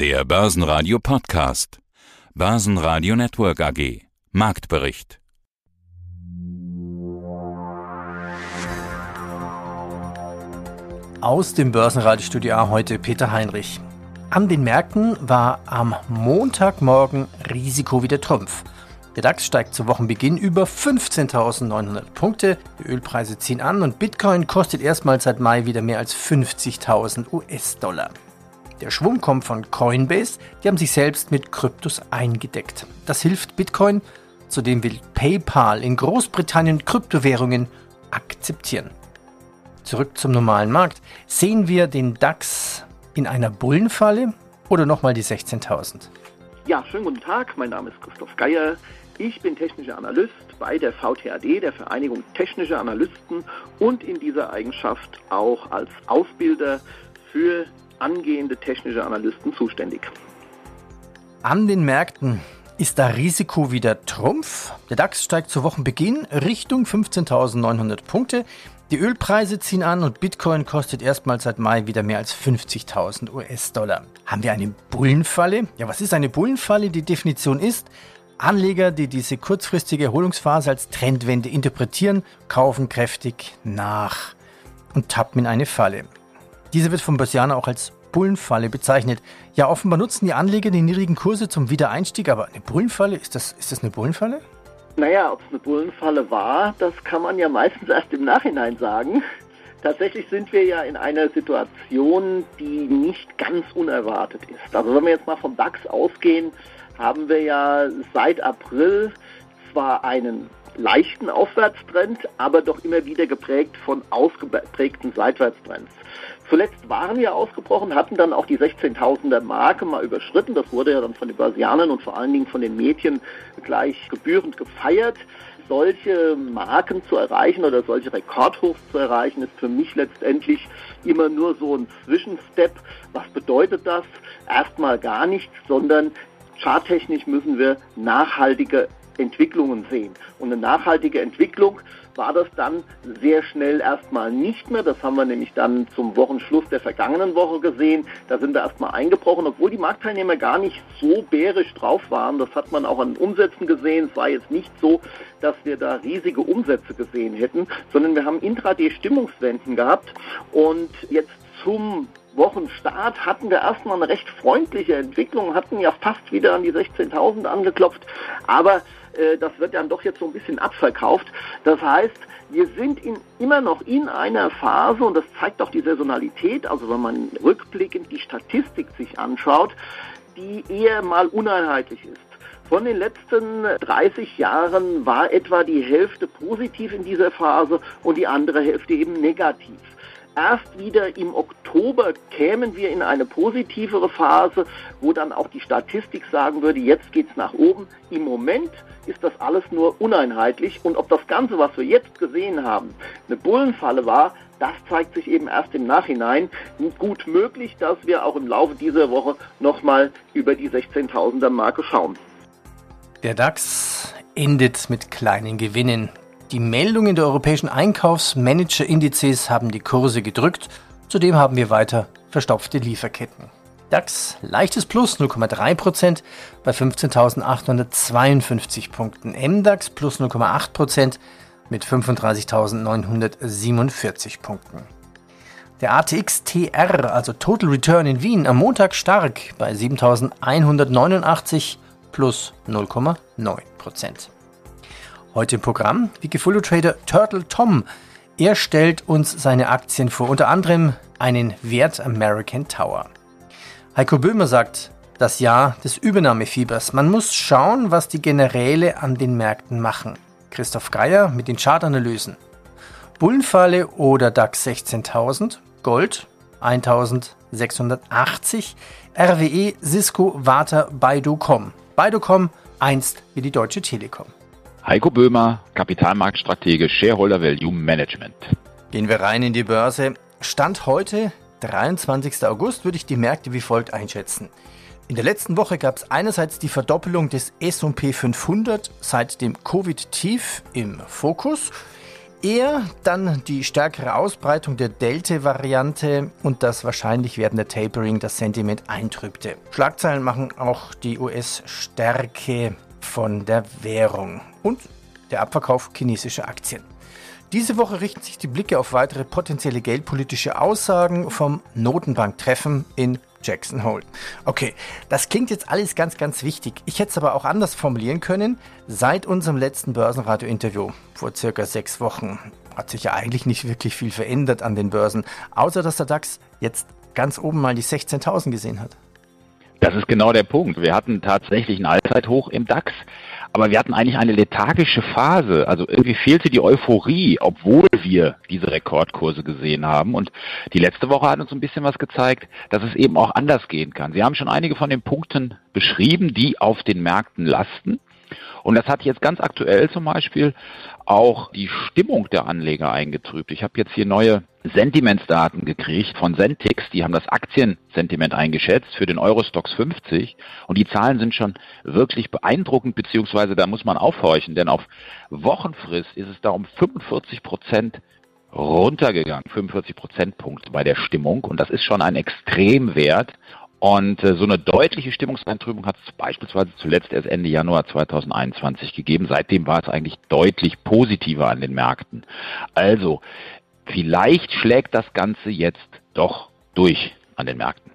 Der Börsenradio Podcast. Börsenradio Network AG. Marktbericht. Aus dem Börsenradiostudio A heute Peter Heinrich. An den Märkten war am Montagmorgen Risiko wieder Trumpf. Der DAX steigt zu Wochenbeginn über 15.900 Punkte, die Ölpreise ziehen an und Bitcoin kostet erstmals seit Mai wieder mehr als 50.000 US-Dollar. Der Schwung kommt von Coinbase, die haben sich selbst mit Kryptos eingedeckt. Das hilft Bitcoin, zudem will PayPal in Großbritannien Kryptowährungen akzeptieren. Zurück zum normalen Markt. Sehen wir den DAX in einer Bullenfalle oder nochmal die 16.000? Ja, schönen guten Tag. Mein Name ist Christoph Geier. Ich bin technischer Analyst bei der VTAD, der Vereinigung Technischer Analysten und in dieser Eigenschaft auch als Ausbilder für angehende technische Analysten zuständig. An den Märkten ist da Risiko wieder Trumpf. Der DAX steigt zu Wochenbeginn Richtung 15.900 Punkte. Die Ölpreise ziehen an und Bitcoin kostet erstmals seit Mai wieder mehr als 50.000 US-Dollar. Haben wir eine Bullenfalle? Ja, was ist eine Bullenfalle? Die Definition ist, Anleger, die diese kurzfristige Erholungsphase als Trendwende interpretieren, kaufen kräftig nach und tappen in eine Falle. Diese wird vom Börsianer auch als Bullenfalle bezeichnet. Ja, offenbar nutzen die Anleger die niedrigen Kurse zum Wiedereinstieg, aber eine Bullenfalle, ist das, ist das eine Bullenfalle? Naja, ob es eine Bullenfalle war, das kann man ja meistens erst im Nachhinein sagen. Tatsächlich sind wir ja in einer Situation, die nicht ganz unerwartet ist. Also wenn wir jetzt mal vom DAX ausgehen, haben wir ja seit April zwar einen leichten Aufwärtstrend, aber doch immer wieder geprägt von ausgeprägten Seitwärtstrends. Zuletzt waren wir ausgebrochen, hatten dann auch die 16.000er Marke mal überschritten. Das wurde ja dann von den Börsianern und vor allen Dingen von den Medien gleich gebührend gefeiert. Solche Marken zu erreichen oder solche Rekordhochs zu erreichen, ist für mich letztendlich immer nur so ein Zwischenstep. Was bedeutet das? Erstmal gar nichts, sondern charttechnisch müssen wir nachhaltige Entwicklungen sehen. Und eine nachhaltige Entwicklung war das dann sehr schnell erstmal nicht mehr. Das haben wir nämlich dann zum Wochenschluss der vergangenen Woche gesehen. Da sind wir erstmal eingebrochen, obwohl die Marktteilnehmer gar nicht so bärisch drauf waren. Das hat man auch an Umsätzen gesehen. Es war jetzt nicht so, dass wir da riesige Umsätze gesehen hätten, sondern wir haben Intraday-Stimmungswenden gehabt und jetzt zum Wochenstart hatten wir erstmal eine recht freundliche Entwicklung, hatten ja fast wieder an die 16.000 angeklopft, aber äh, das wird dann doch jetzt so ein bisschen abverkauft. Das heißt, wir sind in, immer noch in einer Phase, und das zeigt auch die Saisonalität, also wenn man rückblickend die Statistik sich anschaut, die eher mal uneinheitlich ist. Von den letzten 30 Jahren war etwa die Hälfte positiv in dieser Phase und die andere Hälfte eben negativ. Erst wieder im Oktober kämen wir in eine positivere Phase, wo dann auch die Statistik sagen würde, jetzt geht's nach oben. Im Moment ist das alles nur uneinheitlich und ob das Ganze, was wir jetzt gesehen haben, eine Bullenfalle war, das zeigt sich eben erst im Nachhinein. Gut möglich, dass wir auch im Laufe dieser Woche nochmal über die 16.000er Marke schauen. Der DAX endet mit kleinen Gewinnen. Die Meldungen der europäischen Einkaufsmanager-Indizes haben die Kurse gedrückt. Zudem haben wir weiter verstopfte Lieferketten. DAX leichtes Plus 0,3% bei 15.852 Punkten. MDAX plus 0,8% mit 35.947 Punkten. Der ATX TR, also Total Return in Wien, am Montag stark bei 7.189 plus 0,9%. Heute im Programm Wikifolio Trader Turtle Tom. Er stellt uns seine Aktien vor, unter anderem einen Wert American Tower. Heiko Böhmer sagt, das Jahr des Übernahmefiebers. Man muss schauen, was die Generäle an den Märkten machen. Christoph Geier mit den Chartanalysen. Bullenfalle oder DAX 16.000, Gold 1680, RWE, Cisco, Warta, Baidu.com. Baidu.com einst wie die Deutsche Telekom. Heiko Böhmer, Kapitalmarktstratege, Shareholder Value Management. Gehen wir rein in die Börse. Stand heute, 23. August, würde ich die Märkte wie folgt einschätzen. In der letzten Woche gab es einerseits die Verdoppelung des S&P 500 seit dem Covid-Tief im Fokus. eher dann die stärkere Ausbreitung der Delta-Variante und das wahrscheinlich werdende Tapering das Sentiment eintrübte. Schlagzeilen machen auch die US-Stärke von der Währung und der Abverkauf chinesischer Aktien. Diese Woche richten sich die Blicke auf weitere potenzielle geldpolitische Aussagen vom Notenbanktreffen in Jackson Hole. Okay, das klingt jetzt alles ganz, ganz wichtig. Ich hätte es aber auch anders formulieren können. Seit unserem letzten Börsenradio-Interview vor circa sechs Wochen hat sich ja eigentlich nicht wirklich viel verändert an den Börsen, außer dass der DAX jetzt ganz oben mal die 16.000 gesehen hat. Das ist genau der Punkt. Wir hatten tatsächlich ein Allzeithoch im DAX. Aber wir hatten eigentlich eine lethargische Phase. Also irgendwie fehlte die Euphorie, obwohl wir diese Rekordkurse gesehen haben. Und die letzte Woche hat uns ein bisschen was gezeigt, dass es eben auch anders gehen kann. Sie haben schon einige von den Punkten beschrieben, die auf den Märkten lasten. Und das hat jetzt ganz aktuell zum Beispiel auch die Stimmung der Anleger eingetrübt. Ich habe jetzt hier neue Sentimentsdaten gekriegt von Sentix. Die haben das Aktiensentiment eingeschätzt für den Eurostox 50. Und die Zahlen sind schon wirklich beeindruckend, beziehungsweise da muss man aufhorchen, denn auf Wochenfrist ist es da um 45 Prozent runtergegangen, 45 Prozentpunkte bei der Stimmung. Und das ist schon ein Extremwert. Und äh, so eine deutliche Stimmungseintrübung hat es beispielsweise zuletzt erst Ende Januar 2021 gegeben. Seitdem war es eigentlich deutlich positiver an den Märkten. Also, vielleicht schlägt das Ganze jetzt doch durch an den Märkten.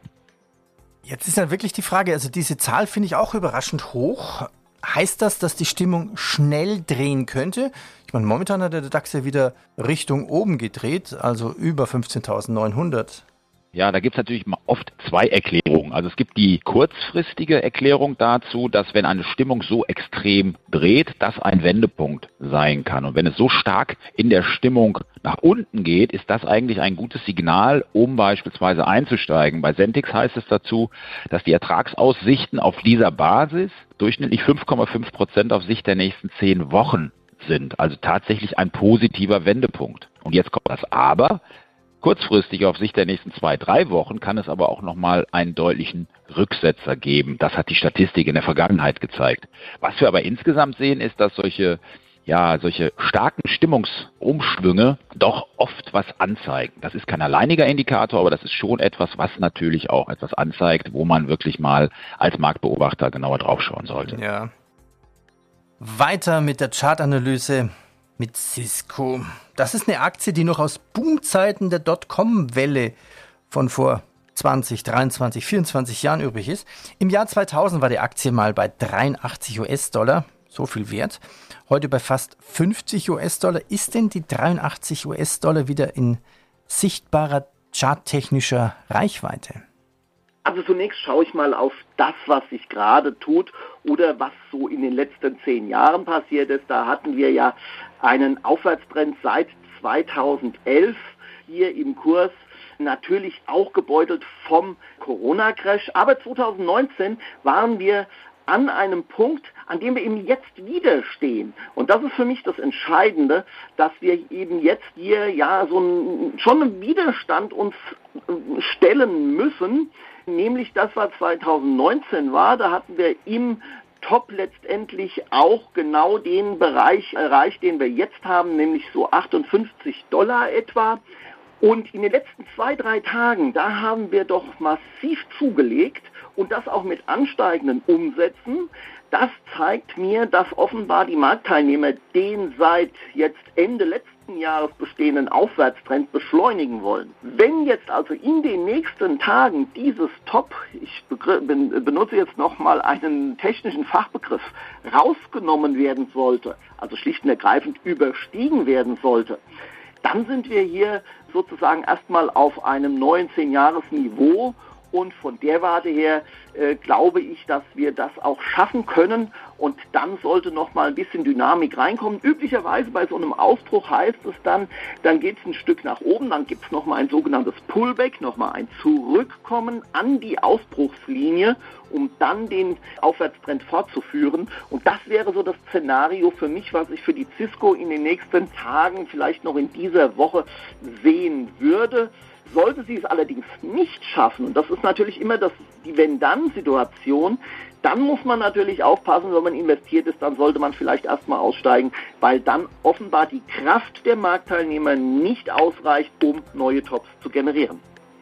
Jetzt ist dann wirklich die Frage, also diese Zahl finde ich auch überraschend hoch. Heißt das, dass die Stimmung schnell drehen könnte? Ich meine, momentan hat der DAX ja wieder Richtung oben gedreht, also über 15.900. Ja, da gibt es natürlich oft zwei Erklärungen. Also es gibt die kurzfristige Erklärung dazu, dass wenn eine Stimmung so extrem dreht, das ein Wendepunkt sein kann. Und wenn es so stark in der Stimmung nach unten geht, ist das eigentlich ein gutes Signal, um beispielsweise einzusteigen. Bei Sentix heißt es dazu, dass die Ertragsaussichten auf dieser Basis durchschnittlich 5,5 Prozent auf Sicht der nächsten zehn Wochen sind. Also tatsächlich ein positiver Wendepunkt. Und jetzt kommt das Aber. Kurzfristig auf Sicht der nächsten zwei, drei Wochen kann es aber auch nochmal einen deutlichen Rücksetzer geben. Das hat die Statistik in der Vergangenheit gezeigt. Was wir aber insgesamt sehen, ist, dass solche ja, solche starken Stimmungsumschwünge doch oft was anzeigen. Das ist kein alleiniger Indikator, aber das ist schon etwas, was natürlich auch etwas anzeigt, wo man wirklich mal als Marktbeobachter genauer draufschauen sollte. Ja. Weiter mit der Chartanalyse mit Cisco. Das ist eine Aktie, die noch aus Boomzeiten der Dotcom-Welle von vor 20, 23, 24 Jahren übrig ist. Im Jahr 2000 war die Aktie mal bei 83 US-Dollar, so viel wert. Heute bei fast 50 US-Dollar. Ist denn die 83 US-Dollar wieder in sichtbarer charttechnischer Reichweite? Also zunächst schaue ich mal auf das, was sich gerade tut oder was so in den letzten zehn Jahren passiert ist. Da hatten wir ja einen Aufwärtstrend seit 2011 hier im Kurs natürlich auch gebeutelt vom Corona-Crash. Aber 2019 waren wir an einem Punkt, an dem wir eben jetzt wieder stehen. Und das ist für mich das Entscheidende, dass wir eben jetzt hier ja so ein, schon einen Widerstand uns äh, stellen müssen, nämlich das, was 2019 war. Da hatten wir im Top letztendlich auch genau den Bereich erreicht, den wir jetzt haben, nämlich so 58 Dollar etwa. Und in den letzten zwei, drei Tagen, da haben wir doch massiv zugelegt und das auch mit ansteigenden Umsätzen. Das zeigt mir, dass offenbar die Marktteilnehmer den seit jetzt Ende letzten Jahres bestehenden Aufwärtstrend beschleunigen wollen. Wenn jetzt also in den nächsten Tagen dieses Top, ich benutze jetzt nochmal einen technischen Fachbegriff, rausgenommen werden sollte, also schlicht und ergreifend überstiegen werden sollte, dann sind wir hier sozusagen erstmal auf einem neuen 10-Jahres-Niveau und von der Warte her äh, glaube ich, dass wir das auch schaffen können. Und dann sollte noch mal ein bisschen Dynamik reinkommen. Üblicherweise bei so einem Ausbruch heißt es dann, dann geht es ein Stück nach oben, dann gibt es noch mal ein sogenanntes Pullback, noch mal ein Zurückkommen an die Ausbruchslinie, um dann den Aufwärtstrend fortzuführen. Und das wäre so das Szenario für mich, was ich für die Cisco in den nächsten Tagen, vielleicht noch in dieser Woche sehen würde. Sollte sie es allerdings nicht schaffen, und das ist natürlich immer das, die Wenn-Dann-Situation, Dann muss man natürlich aufpassen, wenn man investiert ist, dann sollte man vielleicht erstmal aussteigen, weil dann offenbar die Kraft der Marktteilnehmer nicht ausreicht, um neue Tops zu generieren.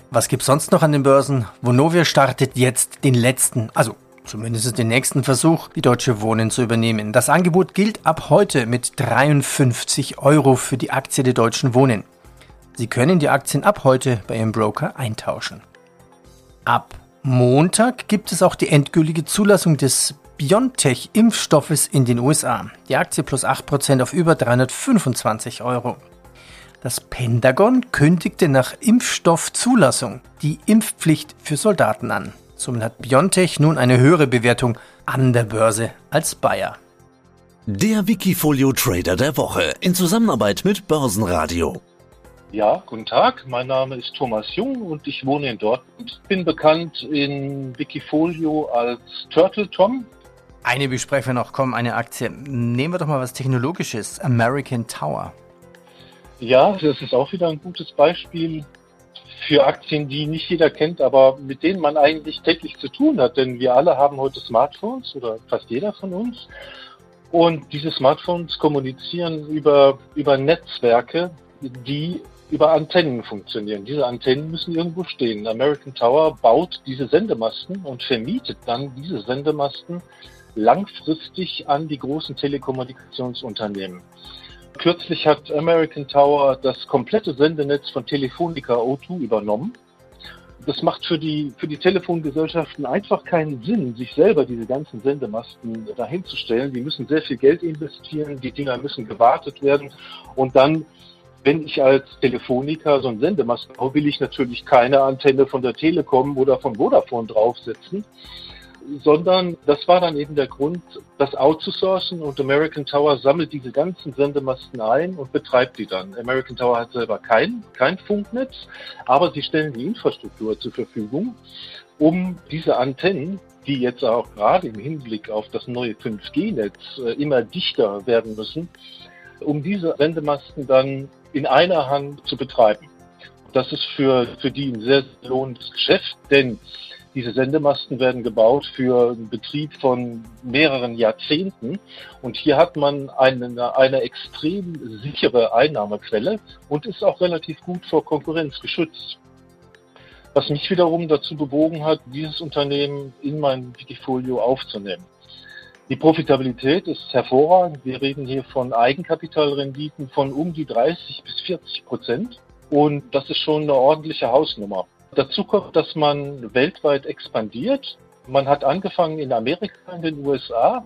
Was gibt's sonst noch an den Börsen? Vonovia startet jetzt den letzten, also zumindest den nächsten Versuch, die Deutsche Wohnen zu übernehmen. Das Angebot gilt ab heute mit 53 Euro für die Aktie der Deutschen Wohnen. Sie können die Aktien ab heute bei Ihrem Broker eintauschen. Ab Montag gibt es auch die endgültige Zulassung des BioNTech-Impfstoffes in den USA. Die Aktie plus 8% auf über 325 Euro. Das Pentagon kündigte nach Impfstoffzulassung die Impfpflicht für Soldaten an. Somit hat BioNTech nun eine höhere Bewertung an der Börse als Bayer. Der Wikifolio Trader der Woche in Zusammenarbeit mit Börsenradio. Ja, guten Tag. Mein Name ist Thomas Jung und ich wohne in Dortmund. Bin bekannt in Wikifolio als Turtle Tom. Eine besprechen wir noch, komm, eine Aktie. Nehmen wir doch mal was Technologisches. American Tower. Ja, das ist auch wieder ein gutes Beispiel für Aktien, die nicht jeder kennt, aber mit denen man eigentlich täglich zu tun hat. Denn wir alle haben heute Smartphones oder fast jeder von uns. Und diese Smartphones kommunizieren über, über Netzwerke, die über Antennen funktionieren. Diese Antennen müssen irgendwo stehen. American Tower baut diese Sendemasten und vermietet dann diese Sendemasten langfristig an die großen Telekommunikationsunternehmen. Kürzlich hat American Tower das komplette Sendenetz von Telefonica O2 übernommen. Das macht für die, für die Telefongesellschaften einfach keinen Sinn, sich selber diese ganzen Sendemasten dahinzustellen. Die müssen sehr viel Geld investieren, die Dinger müssen gewartet werden und dann wenn ich als Telefoniker so einen Sendemast baue, will ich natürlich keine Antenne von der Telekom oder von Vodafone draufsetzen, sondern das war dann eben der Grund, das outzusourcen und American Tower sammelt diese ganzen Sendemasten ein und betreibt die dann. American Tower hat selber kein, kein Funknetz, aber sie stellen die Infrastruktur zur Verfügung, um diese Antennen die jetzt auch gerade im Hinblick auf das neue 5G-Netz äh, immer dichter werden müssen, um diese Sendemasten dann in einer Hand zu betreiben. Das ist für, für die ein sehr lohnendes Geschäft, denn diese Sendemasten werden gebaut für einen Betrieb von mehreren Jahrzehnten und hier hat man eine, eine extrem sichere Einnahmequelle und ist auch relativ gut vor Konkurrenz geschützt. Was mich wiederum dazu bewogen hat, dieses Unternehmen in mein Wikifolio aufzunehmen. Die Profitabilität ist hervorragend. Wir reden hier von Eigenkapitalrenditen von um die 30 bis 40 Prozent. Und das ist schon eine ordentliche Hausnummer. Dazu kommt, dass man weltweit expandiert. Man hat angefangen in Amerika, in den USA.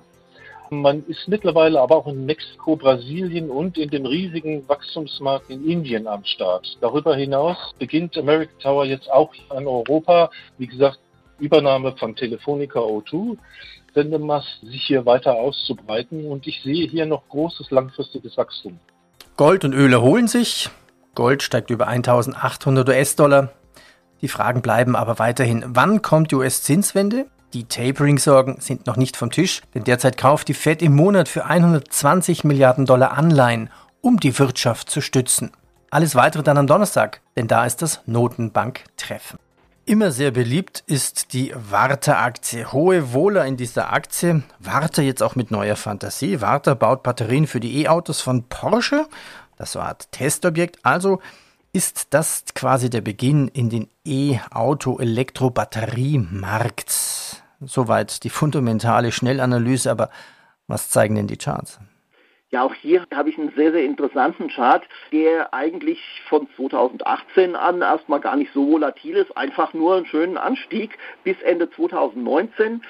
Man ist mittlerweile aber auch in Mexiko, Brasilien und in dem riesigen Wachstumsmarkt in Indien am Start. Darüber hinaus beginnt American Tower jetzt auch in Europa. Wie gesagt, Übernahme von Telefonica O2. Sendemast sich hier weiter auszubreiten und ich sehe hier noch großes langfristiges Wachstum. Gold und Öl erholen sich. Gold steigt über 1800 US-Dollar. Die Fragen bleiben aber weiterhin. Wann kommt die US-Zinswende? Die Tapering-Sorgen sind noch nicht vom Tisch, denn derzeit kauft die Fed im Monat für 120 Milliarden Dollar Anleihen, um die Wirtschaft zu stützen. Alles weitere dann am Donnerstag, denn da ist das Notenbank-Treffen. Immer sehr beliebt ist die Warta-Aktie. Hohe Wohler in dieser Aktie. Warta jetzt auch mit neuer Fantasie. Warta baut Batterien für die E-Autos von Porsche. Das war ein Testobjekt. Also ist das quasi der Beginn in den E-Auto-Elektro-Batteriemarkt. Soweit die fundamentale Schnellanalyse. Aber was zeigen denn die Charts? Ja, auch hier habe ich einen sehr, sehr interessanten Chart, der eigentlich von 2018 an erstmal gar nicht so volatil ist, einfach nur einen schönen Anstieg bis Ende 2019.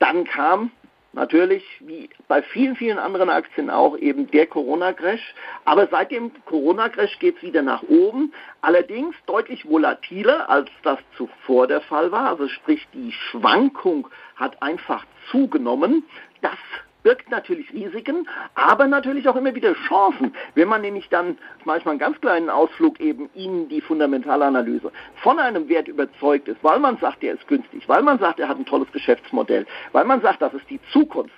Dann kam natürlich, wie bei vielen, vielen anderen Aktien auch, eben der Corona-Crash. Aber seit dem Corona-Crash geht es wieder nach oben, allerdings deutlich volatiler, als das zuvor der Fall war. Also sprich, die Schwankung hat einfach zugenommen. Das birgt natürlich Risiken, aber natürlich auch immer wieder Chancen, wenn man nämlich dann manchmal einen ganz kleinen Ausflug eben in die Fundamentalanalyse von einem Wert überzeugt ist, weil man sagt, der ist günstig, weil man sagt, er hat ein tolles Geschäftsmodell, weil man sagt, das ist die Zukunft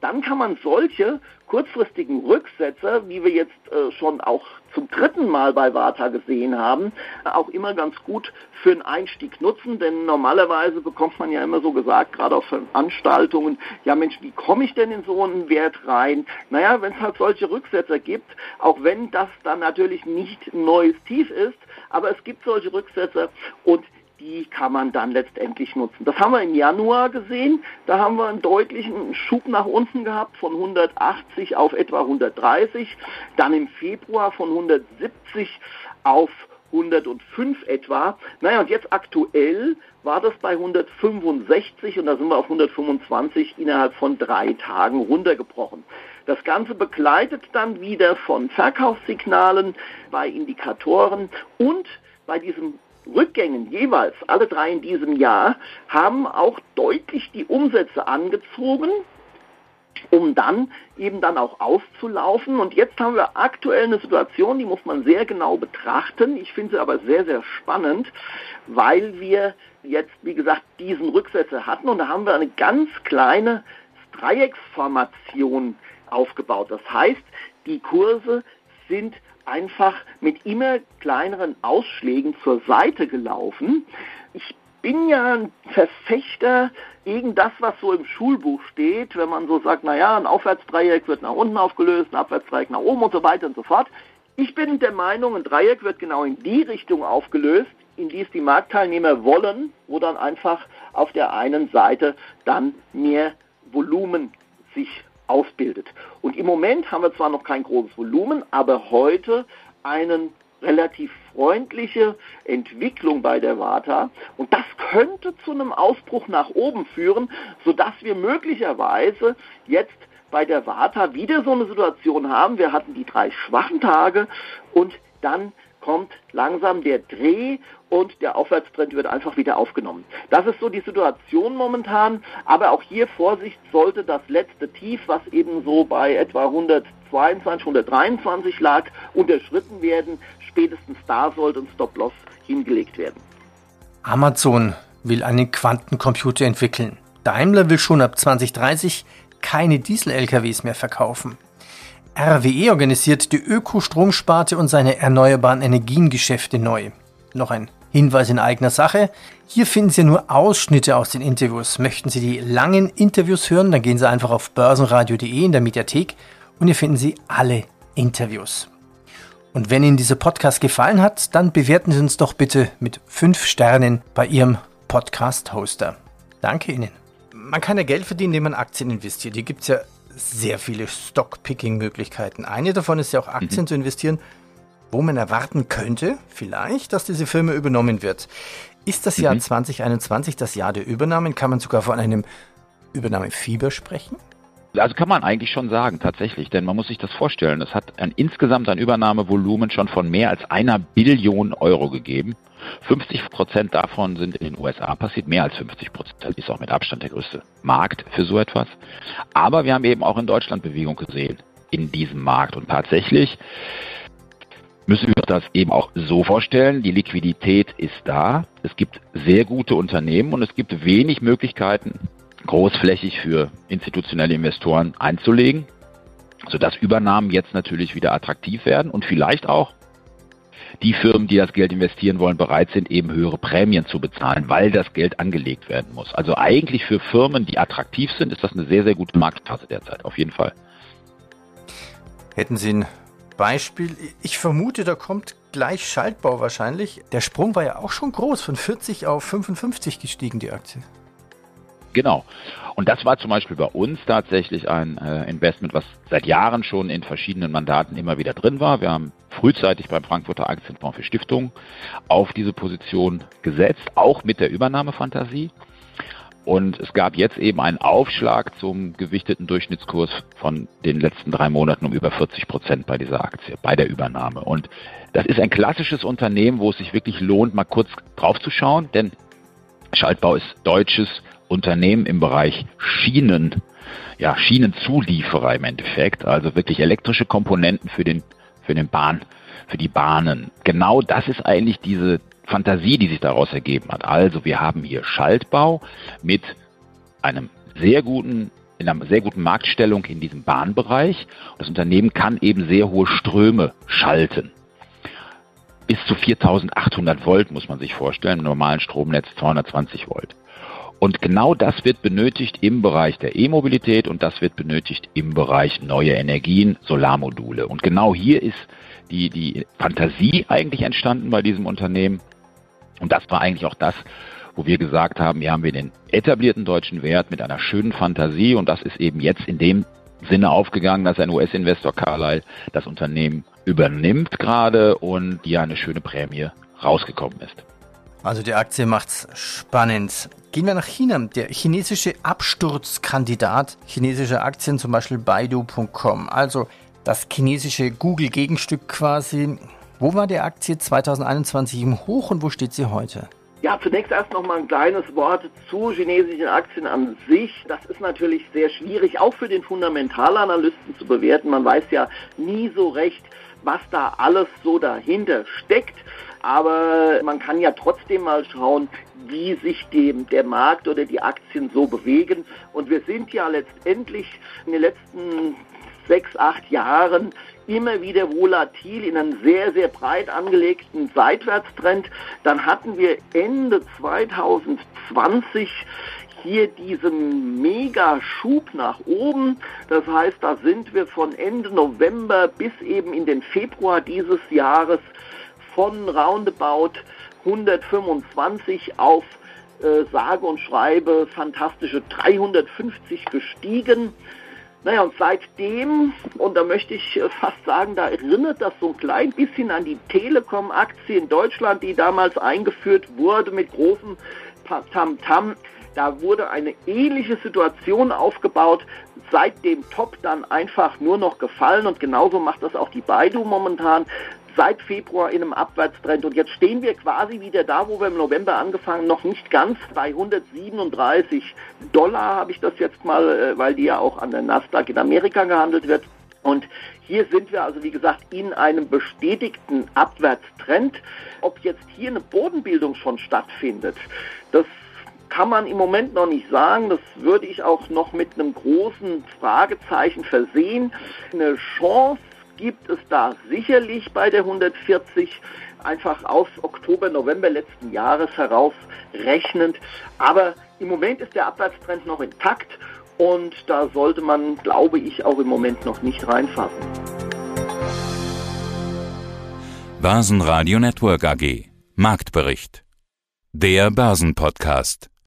dann kann man solche kurzfristigen Rücksetzer, wie wir jetzt äh, schon auch zum dritten Mal bei Warta gesehen haben, auch immer ganz gut für einen Einstieg nutzen, denn normalerweise bekommt man ja immer so gesagt, gerade auf Veranstaltungen, ja Mensch, wie komme ich denn in so einen Wert rein? Naja, wenn es halt solche Rücksetzer gibt, auch wenn das dann natürlich nicht ein neues Tief ist, aber es gibt solche Rücksetzer und die kann man dann letztendlich nutzen. Das haben wir im Januar gesehen. Da haben wir einen deutlichen Schub nach unten gehabt von 180 auf etwa 130. Dann im Februar von 170 auf 105 etwa. Naja, und jetzt aktuell war das bei 165 und da sind wir auf 125 innerhalb von drei Tagen runtergebrochen. Das Ganze begleitet dann wieder von Verkaufssignalen bei Indikatoren und bei diesem Rückgängen jeweils, alle drei in diesem Jahr, haben auch deutlich die Umsätze angezogen, um dann eben dann auch auszulaufen. Und jetzt haben wir aktuell eine Situation, die muss man sehr genau betrachten. Ich finde sie aber sehr, sehr spannend, weil wir jetzt, wie gesagt, diesen Rücksetzer hatten und da haben wir eine ganz kleine Dreiecksformation aufgebaut. Das heißt, die Kurse sind einfach mit immer kleineren Ausschlägen zur Seite gelaufen. Ich bin ja ein Verfechter gegen das, was so im Schulbuch steht, wenn man so sagt, naja, ein Aufwärtsdreieck wird nach unten aufgelöst, ein Abwärtsdreieck nach oben und so weiter und so fort. Ich bin der Meinung, ein Dreieck wird genau in die Richtung aufgelöst, in die es die Marktteilnehmer wollen, wo dann einfach auf der einen Seite dann mehr Volumen sich ausbildet. Und im Moment haben wir zwar noch kein großes Volumen, aber heute einen relativ freundliche Entwicklung bei der Vata und das könnte zu einem Ausbruch nach oben führen, sodass wir möglicherweise jetzt bei der Vata wieder so eine Situation haben. Wir hatten die drei schwachen Tage und dann kommt langsam der Dreh und der Aufwärtstrend wird einfach wieder aufgenommen. Das ist so die Situation momentan, aber auch hier Vorsicht sollte das letzte Tief, was eben so bei etwa 122, 123 lag, unterschritten werden. Spätestens da sollte ein Stop-Loss hingelegt werden. Amazon will einen Quantencomputer entwickeln. Daimler will schon ab 2030 keine Diesel-LKWs mehr verkaufen. RWE organisiert die Ökostromsparte und seine erneuerbaren Energiengeschäfte neu. Noch ein Hinweis in eigener Sache. Hier finden Sie nur Ausschnitte aus den Interviews. Möchten Sie die langen Interviews hören, dann gehen Sie einfach auf börsenradio.de in der Mediathek und hier finden Sie alle Interviews. Und wenn Ihnen dieser Podcast gefallen hat, dann bewerten Sie uns doch bitte mit 5 Sternen bei Ihrem Podcast-Hoster. Danke Ihnen. Man kann ja Geld verdienen, indem man Aktien investiert. Hier gibt es ja sehr viele Stock-Picking-Möglichkeiten. Eine davon ist ja auch Aktien mhm. zu investieren, wo man erwarten könnte, vielleicht, dass diese Firma übernommen wird. Ist das Jahr mhm. 2021 das Jahr der Übernahmen? Kann man sogar von einem Übernahmefieber sprechen? Also kann man eigentlich schon sagen, tatsächlich, denn man muss sich das vorstellen. Es hat ein, insgesamt ein Übernahmevolumen schon von mehr als einer Billion Euro gegeben. 50 Prozent davon sind in den USA passiert, mehr als 50 Prozent ist auch mit Abstand der größte Markt für so etwas. Aber wir haben eben auch in Deutschland Bewegung gesehen in diesem Markt und tatsächlich müssen wir das eben auch so vorstellen, die Liquidität ist da, es gibt sehr gute Unternehmen und es gibt wenig Möglichkeiten, großflächig für institutionelle Investoren einzulegen, sodass Übernahmen jetzt natürlich wieder attraktiv werden und vielleicht auch die Firmen, die das Geld investieren wollen, bereit sind, eben höhere Prämien zu bezahlen, weil das Geld angelegt werden muss. Also eigentlich für Firmen, die attraktiv sind, ist das eine sehr, sehr gute Marktphase derzeit, auf jeden Fall. Hätten Sie ein Beispiel? Ich vermute, da kommt gleich Schaltbau wahrscheinlich. Der Sprung war ja auch schon groß, von 40 auf 55 gestiegen, die Aktie. Genau. Und das war zum Beispiel bei uns tatsächlich ein äh, Investment, was seit Jahren schon in verschiedenen Mandaten immer wieder drin war. Wir haben frühzeitig beim Frankfurter Aktienfonds für Stiftungen auf diese Position gesetzt, auch mit der Übernahmefantasie. Und es gab jetzt eben einen Aufschlag zum gewichteten Durchschnittskurs von den letzten drei Monaten um über 40 Prozent bei dieser Aktie, bei der Übernahme. Und das ist ein klassisches Unternehmen, wo es sich wirklich lohnt, mal kurz draufzuschauen, denn Schaltbau ist deutsches Unternehmen im Bereich Schienen, ja, Schienenzulieferer im Endeffekt, also wirklich elektrische Komponenten für den, für den Bahn, für die Bahnen. Genau das ist eigentlich diese Fantasie, die sich daraus ergeben hat. Also wir haben hier Schaltbau mit einem sehr guten in einer sehr guten Marktstellung in diesem Bahnbereich. Das Unternehmen kann eben sehr hohe Ströme schalten. Bis zu 4800 Volt muss man sich vorstellen, im normalen Stromnetz 220 Volt. Und genau das wird benötigt im Bereich der E-Mobilität und das wird benötigt im Bereich neue Energien, Solarmodule. Und genau hier ist die, die Fantasie eigentlich entstanden bei diesem Unternehmen. Und das war eigentlich auch das, wo wir gesagt haben, hier haben wir den etablierten deutschen Wert mit einer schönen Fantasie und das ist eben jetzt in dem Sinne aufgegangen, dass ein US-Investor Carlyle das Unternehmen übernimmt gerade und ja eine schöne Prämie rausgekommen ist. Also die Aktie macht's spannend. Gehen wir nach China. Der chinesische Absturzkandidat chinesischer Aktien, zum Beispiel Baidu.com. Also das chinesische Google-Gegenstück quasi. Wo war die Aktie 2021 im Hoch und wo steht sie heute? Ja, zunächst erst noch mal ein kleines Wort zu chinesischen Aktien an sich. Das ist natürlich sehr schwierig, auch für den Fundamentalanalysten zu bewerten. Man weiß ja nie so recht, was da alles so dahinter steckt. Aber man kann ja trotzdem mal schauen, wie sich dem, der Markt oder die Aktien so bewegen. Und wir sind ja letztendlich in den letzten sechs, acht Jahren immer wieder volatil in einem sehr, sehr breit angelegten Seitwärtstrend. Dann hatten wir Ende 2020 hier diesen Mega-Schub nach oben. Das heißt, da sind wir von Ende November bis eben in den Februar dieses Jahres von roundabout 125 auf äh, sage und schreibe fantastische 350 gestiegen. Naja, und seitdem, und da möchte ich äh, fast sagen, da erinnert das so ein klein bisschen an die Telekom-Aktie in Deutschland, die damals eingeführt wurde mit großem Tamtam. -Tam. Da wurde eine ähnliche Situation aufgebaut, seit dem Top dann einfach nur noch gefallen und genauso macht das auch die Baidu momentan seit Februar in einem Abwärtstrend und jetzt stehen wir quasi wieder da, wo wir im November angefangen, noch nicht ganz bei 137 Dollar habe ich das jetzt mal, äh, weil die ja auch an der Nasdaq in Amerika gehandelt wird. Und hier sind wir also, wie gesagt, in einem bestätigten Abwärtstrend. Ob jetzt hier eine Bodenbildung schon stattfindet, das kann man im Moment noch nicht sagen. Das würde ich auch noch mit einem großen Fragezeichen versehen. Eine Chance gibt es da sicherlich bei der 140 einfach aus Oktober, November letzten Jahres heraus rechnend. Aber im Moment ist der Abwärtstrend noch intakt und da sollte man, glaube ich, auch im Moment noch nicht reinfassen. Börsenradio Network AG Marktbericht. Der Börsenpodcast.